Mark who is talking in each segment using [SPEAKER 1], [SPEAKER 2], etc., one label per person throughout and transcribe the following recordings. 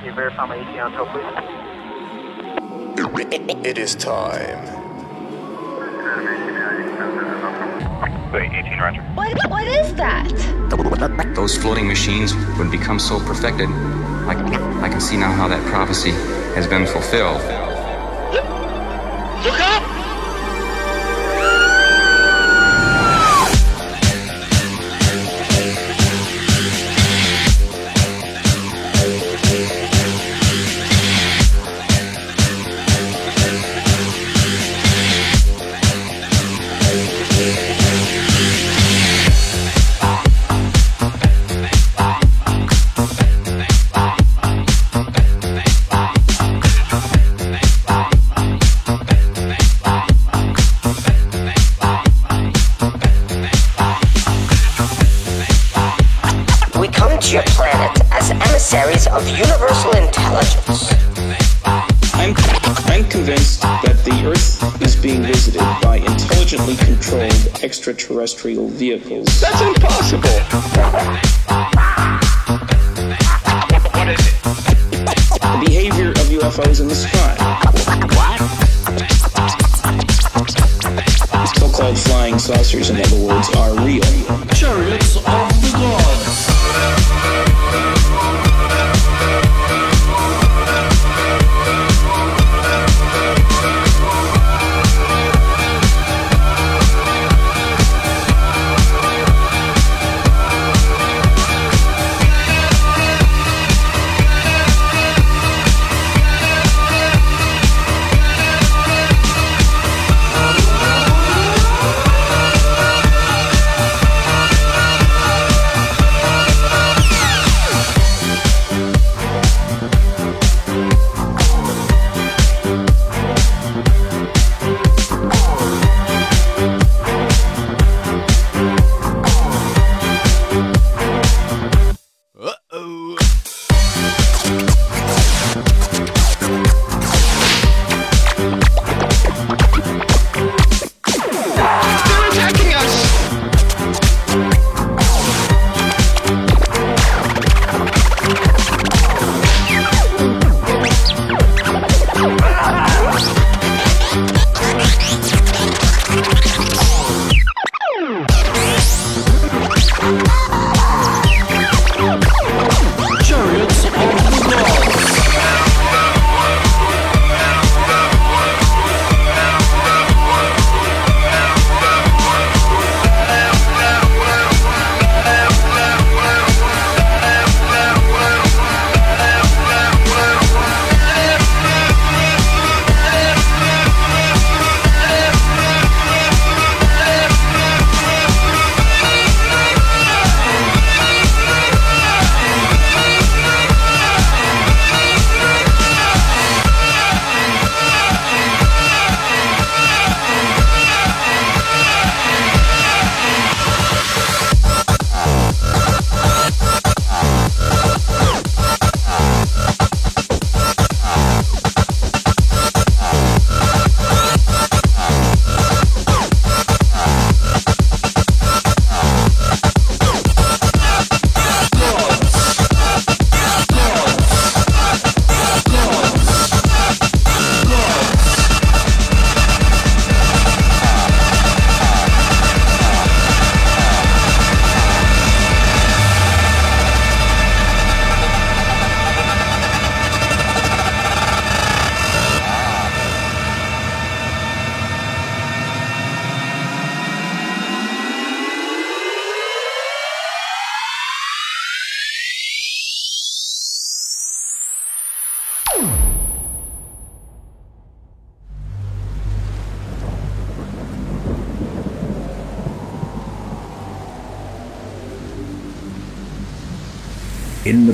[SPEAKER 1] Can you verify my ETA on tow, please?
[SPEAKER 2] It is time.
[SPEAKER 1] Wait, 18 Roger.
[SPEAKER 3] What, what is that?
[SPEAKER 4] Those floating machines would become so perfected. I, I can see now how that prophecy has been fulfilled.
[SPEAKER 1] Look up!
[SPEAKER 5] Extraterrestrial vehicles.
[SPEAKER 2] That's impossible.
[SPEAKER 1] What is it?
[SPEAKER 5] The behavior of UFOs in the sky. What? So-called flying saucers, in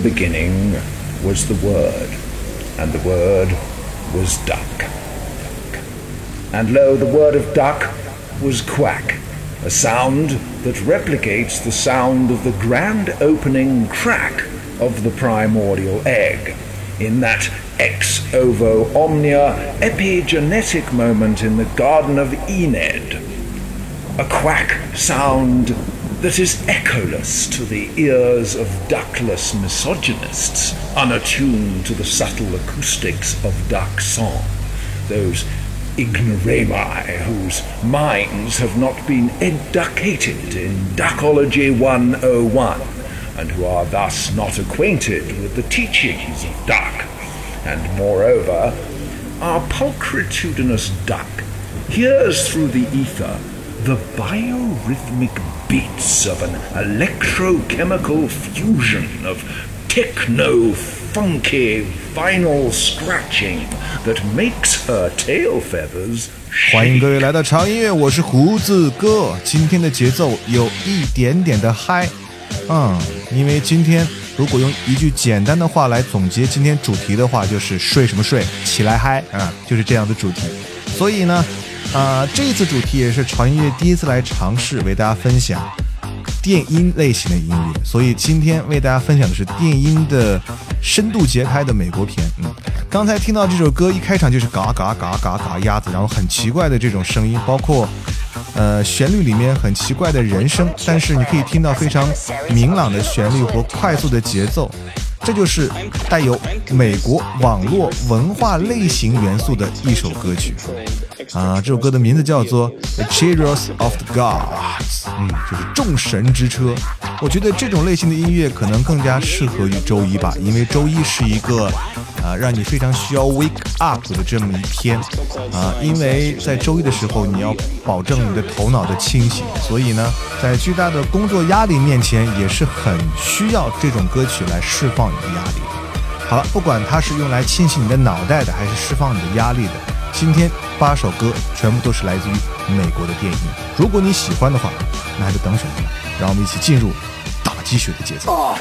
[SPEAKER 6] beginning was the Word, and the Word was duck. And lo, the word of duck was quack, a sound that replicates the sound of the grand opening crack of the primordial egg in that ex ovo omnia epigenetic moment in the Garden of Ened. A quack sound that is echoless to the ears of duckless misogynists, unattuned to the subtle acoustics of duck song. Those ignoramus whose minds have not been educated in Duckology 101, and who are thus not acquainted with the teachings of duck, and moreover, our pulchritudinous duck hears through the ether the biorhythmic beats of an electrochemical fusion of techno funky vinyl scratching that makes her tail feathers
[SPEAKER 7] 欢迎各位来到长音乐，我是胡子哥。今天的节奏有一点点的嗨，嗯，因为今天如果用一句简单的话来总结今天主题的话，就是睡什么睡，起来嗨啊，就是这样的主题。所以呢，啊、这次主题也是潮音乐第一次来尝试为大家分享电音类型的音乐，所以今天为大家分享的是电音的深度节拍的美国片。嗯，刚才听到这首歌一开场就是嘎嘎嘎嘎嘎鸭子，然后很奇怪的这种声音，包括呃旋律里面很奇怪的人声，但是你可以听到非常明朗的旋律和快速的节奏。这就是带有美国网络文化类型元素的一首歌曲啊！这首歌的名字叫做《The Chariots of the Gods》，嗯，就是众神之车。我觉得这种类型的音乐可能更加适合于周一吧，因为周一是一个啊让你非常需要 wake up 的这么一天啊，因为在周一的时候你要保证你的头脑的清醒，所以呢，在巨大的工作压力面前，也是很需要这种歌曲来释放你的压力。好了，不管它是用来清洗你的脑袋的，还是释放你的压力的，今天八首歌全部都是来自于美国的电影。如果你喜欢的话，那还在等什么呢？让我们一起进入打鸡血的节奏。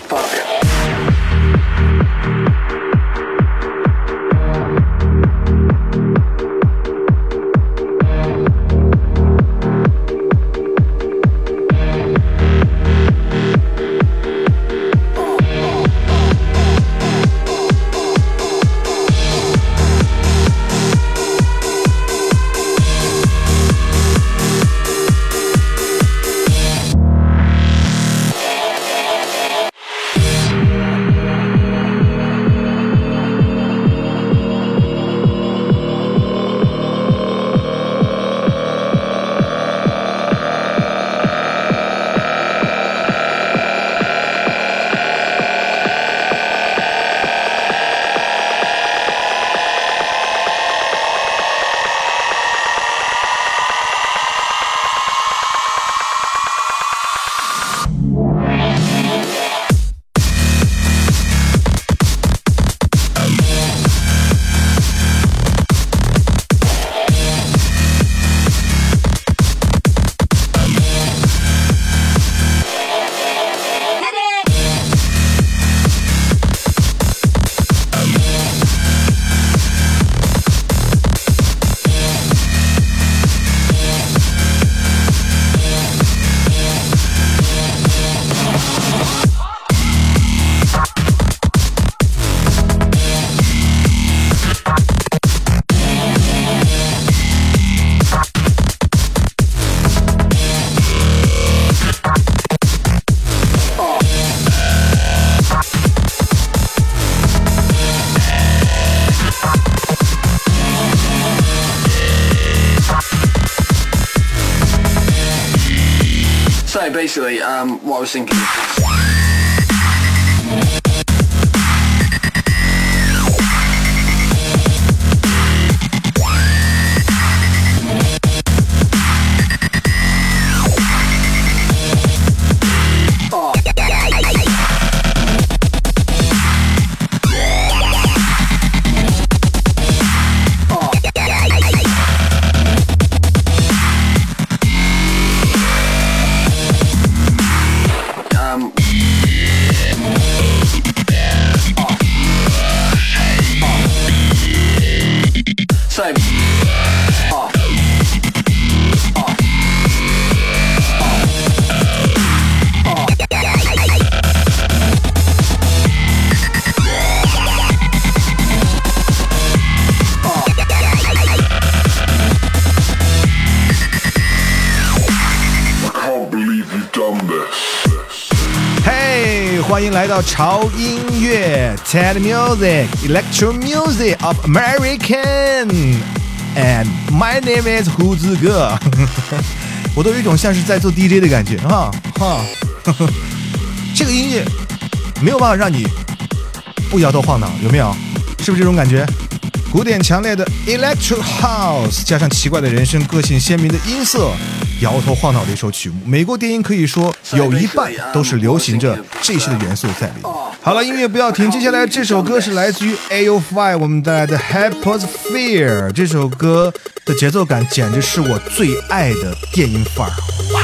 [SPEAKER 8] Basically, um, what I was thinking.
[SPEAKER 7] 潮音乐 TED Music Electro Music of American and my name is 胡子哥，我都有一种像是在做 DJ 的感觉哈哈。这个音乐没有办法让你不摇头晃脑，有没有？是不是这种感觉？古典强烈的 Electro House 加上奇怪的人声、个性鲜明的音色，摇头晃脑的一首曲目。美国电音可以说有一半都是流行着这些的元素在里面。好了，音乐不要停，接下来这首歌是来自于 A O Five 我们带来的 Hyposphere。这首歌的节奏感简直是我最爱的电音范儿。哇！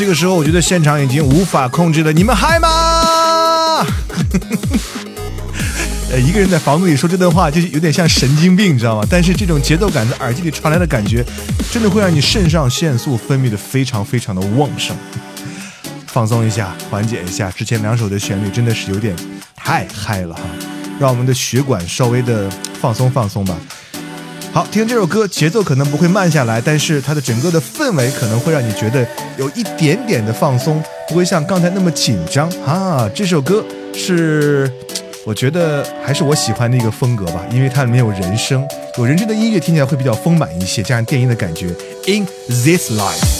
[SPEAKER 7] 这个时候我觉得现场已经无法控制了，你们嗨吗？呃，一个人在房子里说这段话，就是有点像神经病，你知道吗？但是这种节奏感在耳机里传来的感觉，真的会让你肾上腺素分泌的非常非常的旺盛。放松一下，缓解一下，之前两首的旋律真的是有点太嗨了哈。
[SPEAKER 9] 让我们的血管稍微的放松放松吧。好，听这首歌节奏可能不会慢下来，但是它的整个的氛围可能会让你觉得有一点点的放松，不会像刚才那么紧张啊。这首歌是，我觉得还是我喜欢的一个风格吧，因为它里面有人声，有人声的音乐听起来会比较丰满一些，加上电音的感觉。In this life。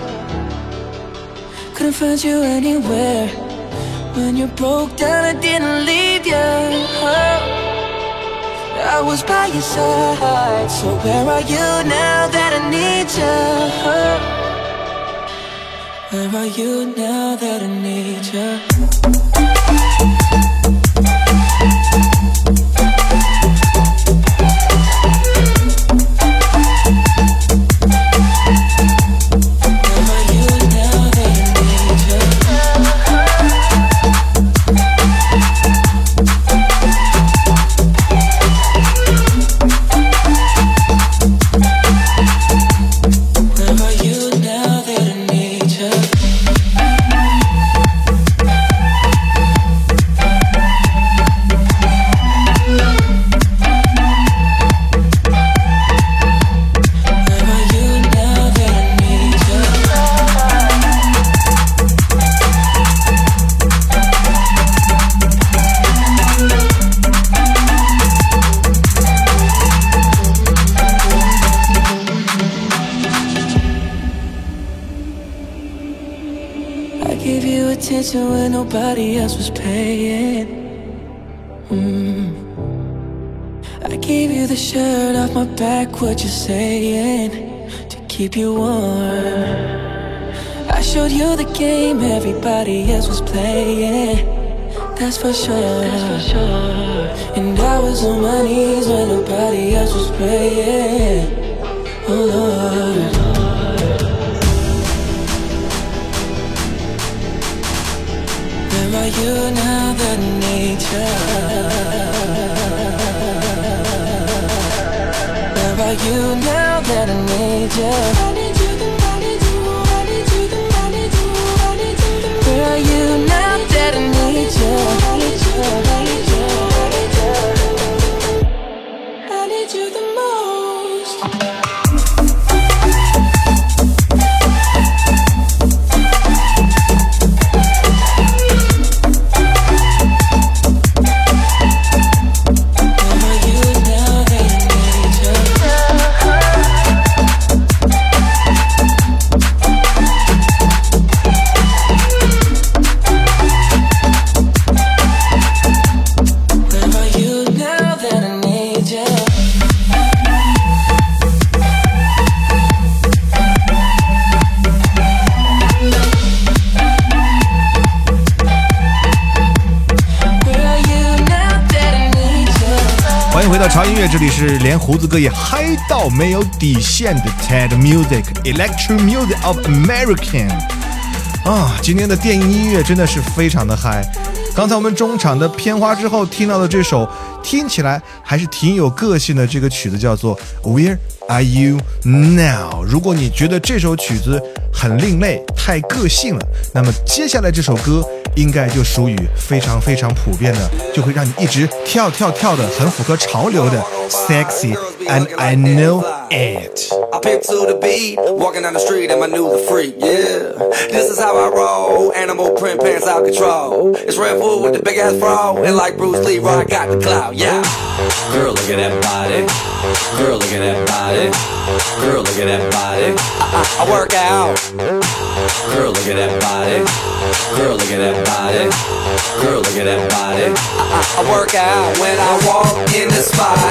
[SPEAKER 10] Couldn't find you anywhere. When you broke down, I didn't leave you. I was by your side. So where are you now that I need you? Where are you now that I need you? Mm. I gave you the shirt off my back, what you saying? To keep you warm. I showed you the game everybody else was playing. That's for sure. And I was on my knees when nobody else was praying. Oh Lord. Where are you now that I need you? Where are you now that I need you?
[SPEAKER 7] 到潮音乐，这里是连胡子哥也嗨到没有底线的 TED Music Electro Music of American 啊！今天的电影音乐真的是非常的嗨。刚才我们中场的片花之后听到的这首，听起来还是挺有个性的。这个曲子叫做 Where Are You Now？如果你觉得这首曲子很另类、太个性了，那么接下来这首歌应该就属于非常非常普遍的，就会让你一直跳跳跳的，很符合潮流的 Sexy and I knew
[SPEAKER 11] It。I picked to the beat, walking down the street and I knew the freak, yeah. This is how I roll, animal print pants out control. It's Red Bull with the big ass bra, and like Bruce Lee, I got the clout, yeah. Girl, look at that body. Girl, look at that body. Girl, look at that body. I, I, I work out. Girl, look at that body. Girl, look at that body. Girl, look at that body. I, I, I work out when I walk in the spot.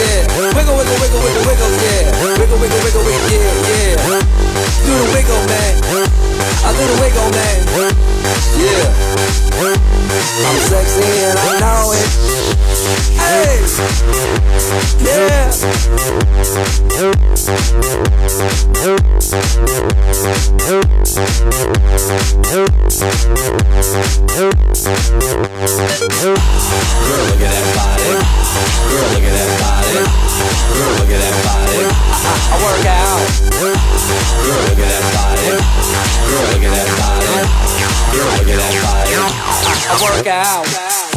[SPEAKER 11] Wiggle, wiggle, wiggle, wiggle, wiggle, yeah. Wiggle, wiggle, wiggle, wiggle, yeah, yeah. Do the wiggle, man. I do the wiggle, man. Yeah. I'm sexy and I know it. Hey. Yeah. Girl, look at that body. Girl, look at that body. Look at that body. I, work out. Look at that body. Look at that body. Look at that body. I work out.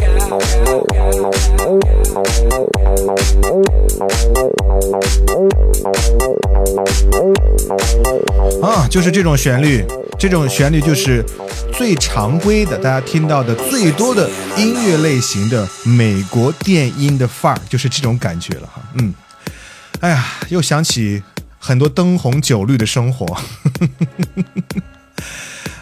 [SPEAKER 7] 啊，就是这种旋律，这种旋律就是最常规的，大家听到的最多的音乐类型的美国电音的范儿，就是这种感觉了哈。嗯，哎呀，又想起很多灯红酒绿的生活。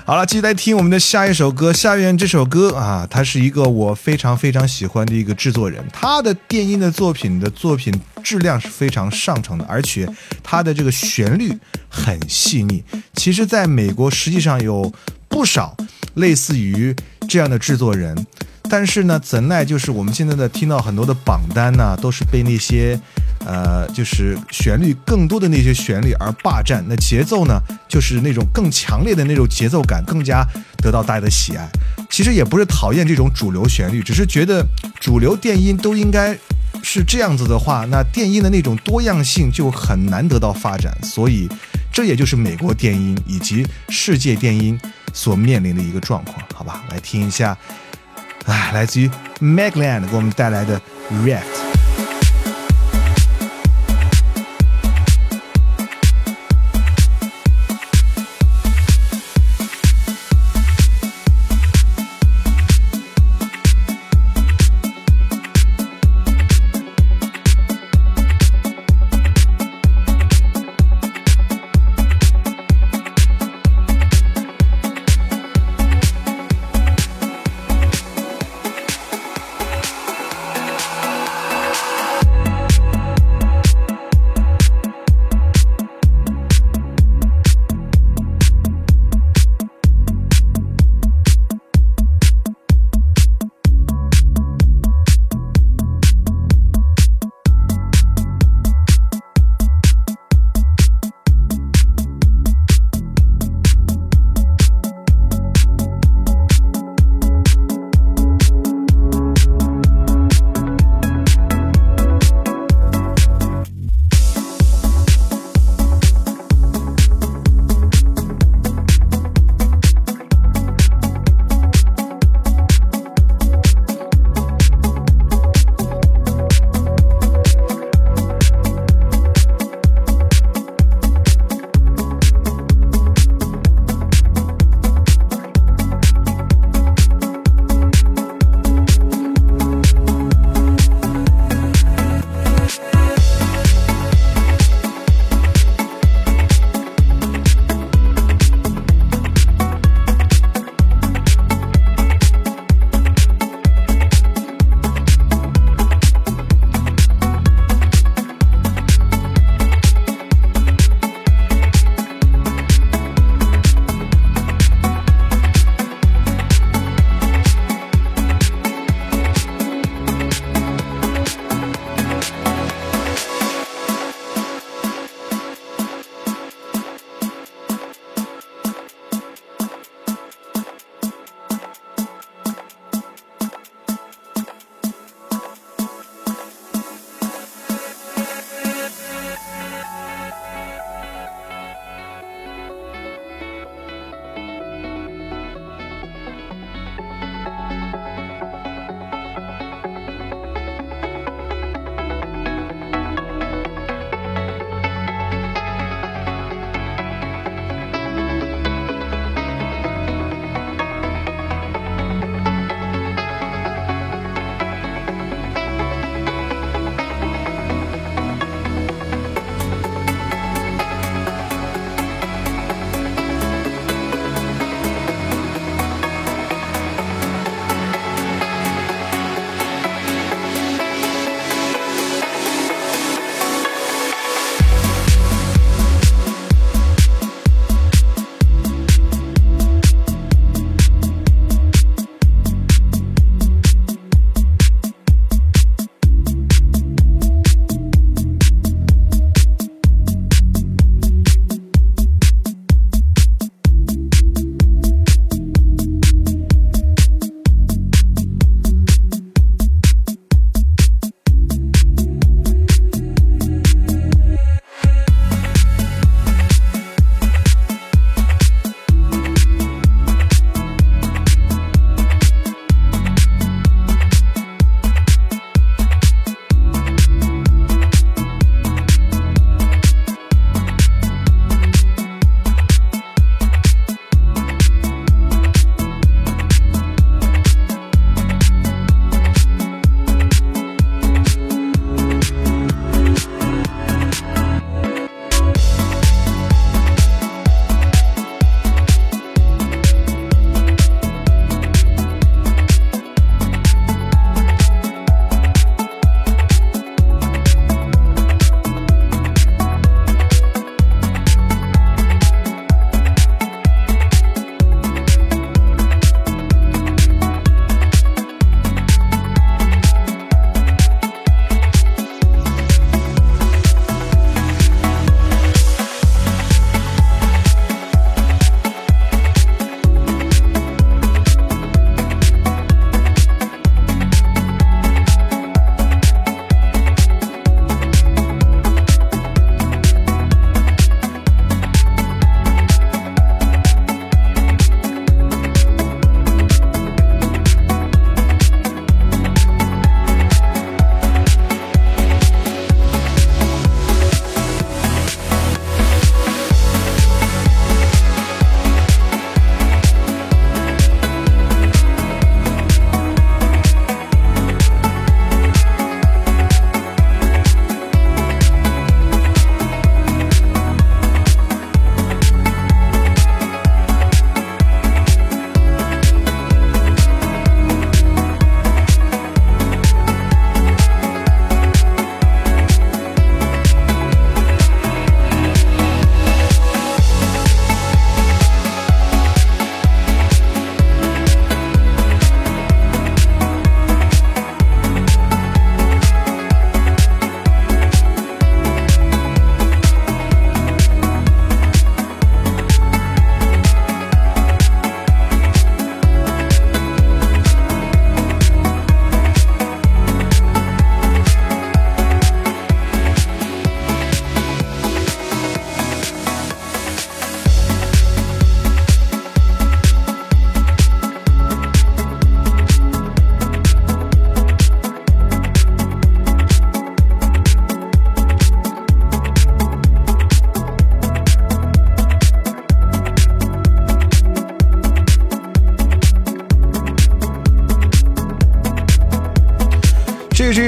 [SPEAKER 7] 好了，继续来听我们的下一首歌。下面这首歌啊，他是一个我非常非常喜欢的一个制作人，他的电音的作品的作品质量是非常上乘的，而且他的这个旋律很细腻。其实，在美国实际上有不少类似于这样的制作人，但是呢，怎奈就是我们现在的听到很多的榜单呢，都是被那些。呃，就是旋律更多的那些旋律而霸占，那节奏呢，就是那种更强烈的那种节奏感，更加得到大家的喜爱。其实也不是讨厌这种主流旋律，只是觉得主流电音都应该是这样子的话，那电音的那种多样性就很难得到发展。所以，这也就是美国电音以及世界电音所面临的一个状况，好吧？来听一下，哎，来自于 Magland 给我们带来的 React。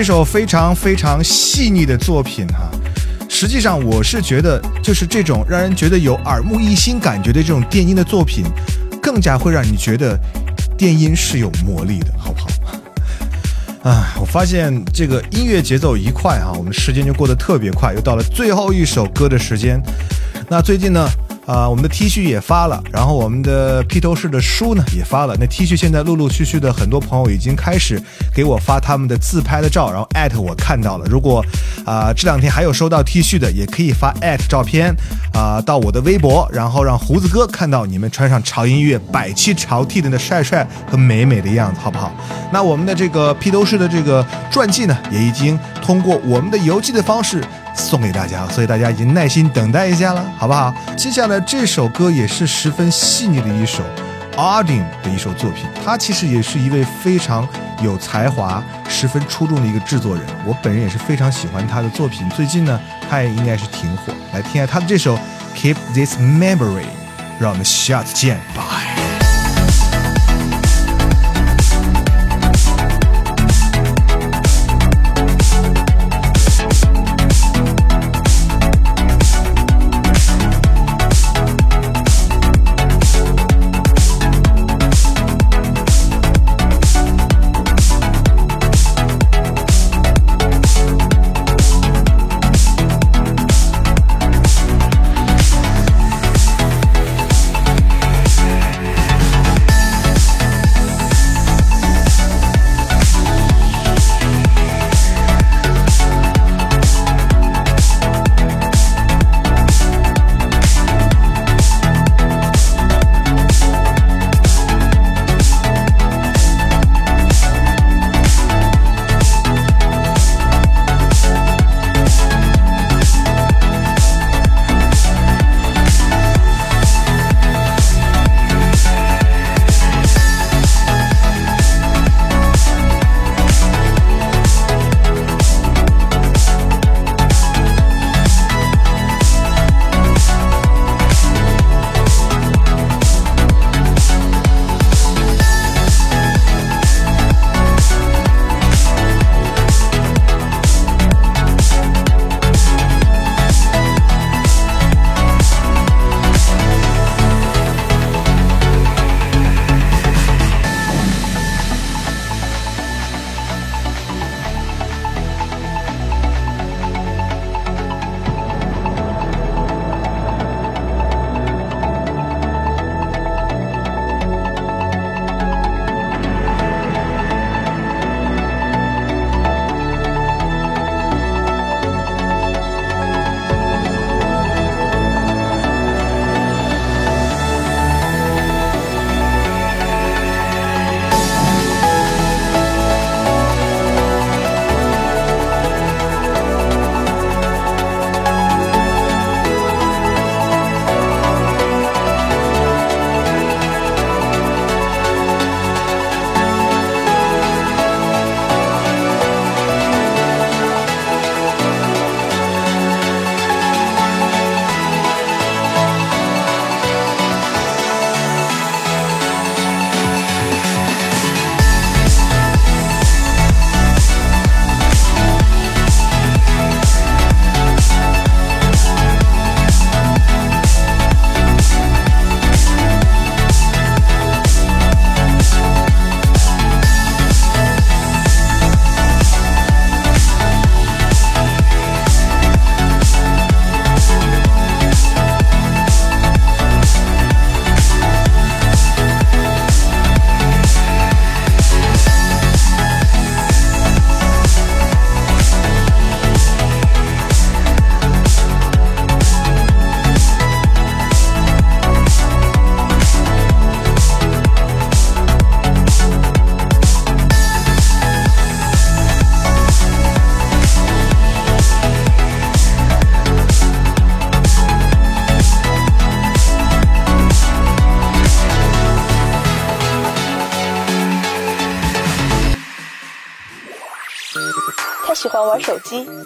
[SPEAKER 7] 首非常非常细腻的作品哈。实际上，我是觉得，就是这种让人觉得有耳目一新感觉的这种电音的作品，更加会让你觉得电音是有魔力的，好不好？啊，我发现这个音乐节奏一快哈，我们时间就过得特别快，又到了最后一首歌的时间。那最近呢？啊，我们的 T 恤也发了，然后我们的披头士的书呢也发了。那 T 恤现在陆陆续续的很多朋友已经开始给我发他们的自拍的照，然后艾特我看到了。如果啊这两天还有收到 T 恤的，也可以发艾特照片啊到我的微博，然后让胡子哥看到你们穿上潮音乐百期潮 T 的那帅帅和美美的样子，好不好？那我们的这个披头士的这个传记呢，也已经通过我们的邮寄的方式。送给大家，所以大家已经耐心等待一下了，好不好？接下来这首歌也是十分细腻的一首 a r d i n 的一首作品，他其实也是一位非常有才华、十分出众的一个制作人。我本人也是非常喜欢他的作品，最近呢，他也应该是挺火。来听一下他的这首 Keep This Memory，让我们下次见，拜。